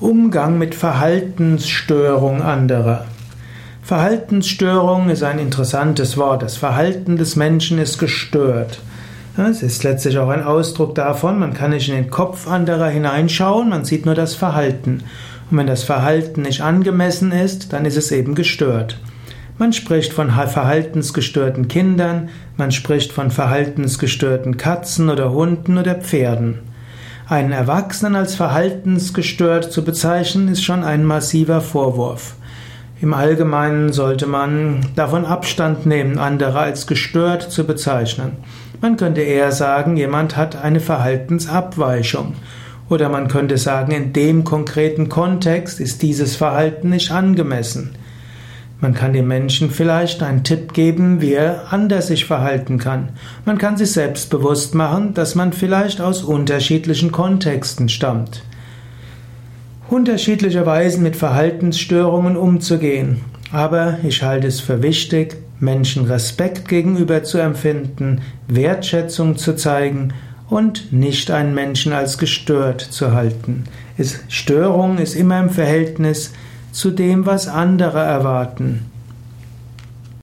Umgang mit Verhaltensstörung anderer. Verhaltensstörung ist ein interessantes Wort. Das Verhalten des Menschen ist gestört. Es ist letztlich auch ein Ausdruck davon, man kann nicht in den Kopf anderer hineinschauen, man sieht nur das Verhalten. Und wenn das Verhalten nicht angemessen ist, dann ist es eben gestört. Man spricht von verhaltensgestörten Kindern, man spricht von verhaltensgestörten Katzen oder Hunden oder Pferden. Einen Erwachsenen als verhaltensgestört zu bezeichnen, ist schon ein massiver Vorwurf. Im Allgemeinen sollte man davon Abstand nehmen, andere als gestört zu bezeichnen. Man könnte eher sagen, jemand hat eine Verhaltensabweichung. Oder man könnte sagen, in dem konkreten Kontext ist dieses Verhalten nicht angemessen. Man kann dem Menschen vielleicht einen Tipp geben, wie er anders sich verhalten kann. Man kann sich selbst bewusst machen, dass man vielleicht aus unterschiedlichen Kontexten stammt. Unterschiedliche Weisen mit Verhaltensstörungen umzugehen. Aber ich halte es für wichtig, Menschen Respekt gegenüber zu empfinden, Wertschätzung zu zeigen und nicht einen Menschen als gestört zu halten. Störung ist immer im Verhältnis zu dem, was andere erwarten.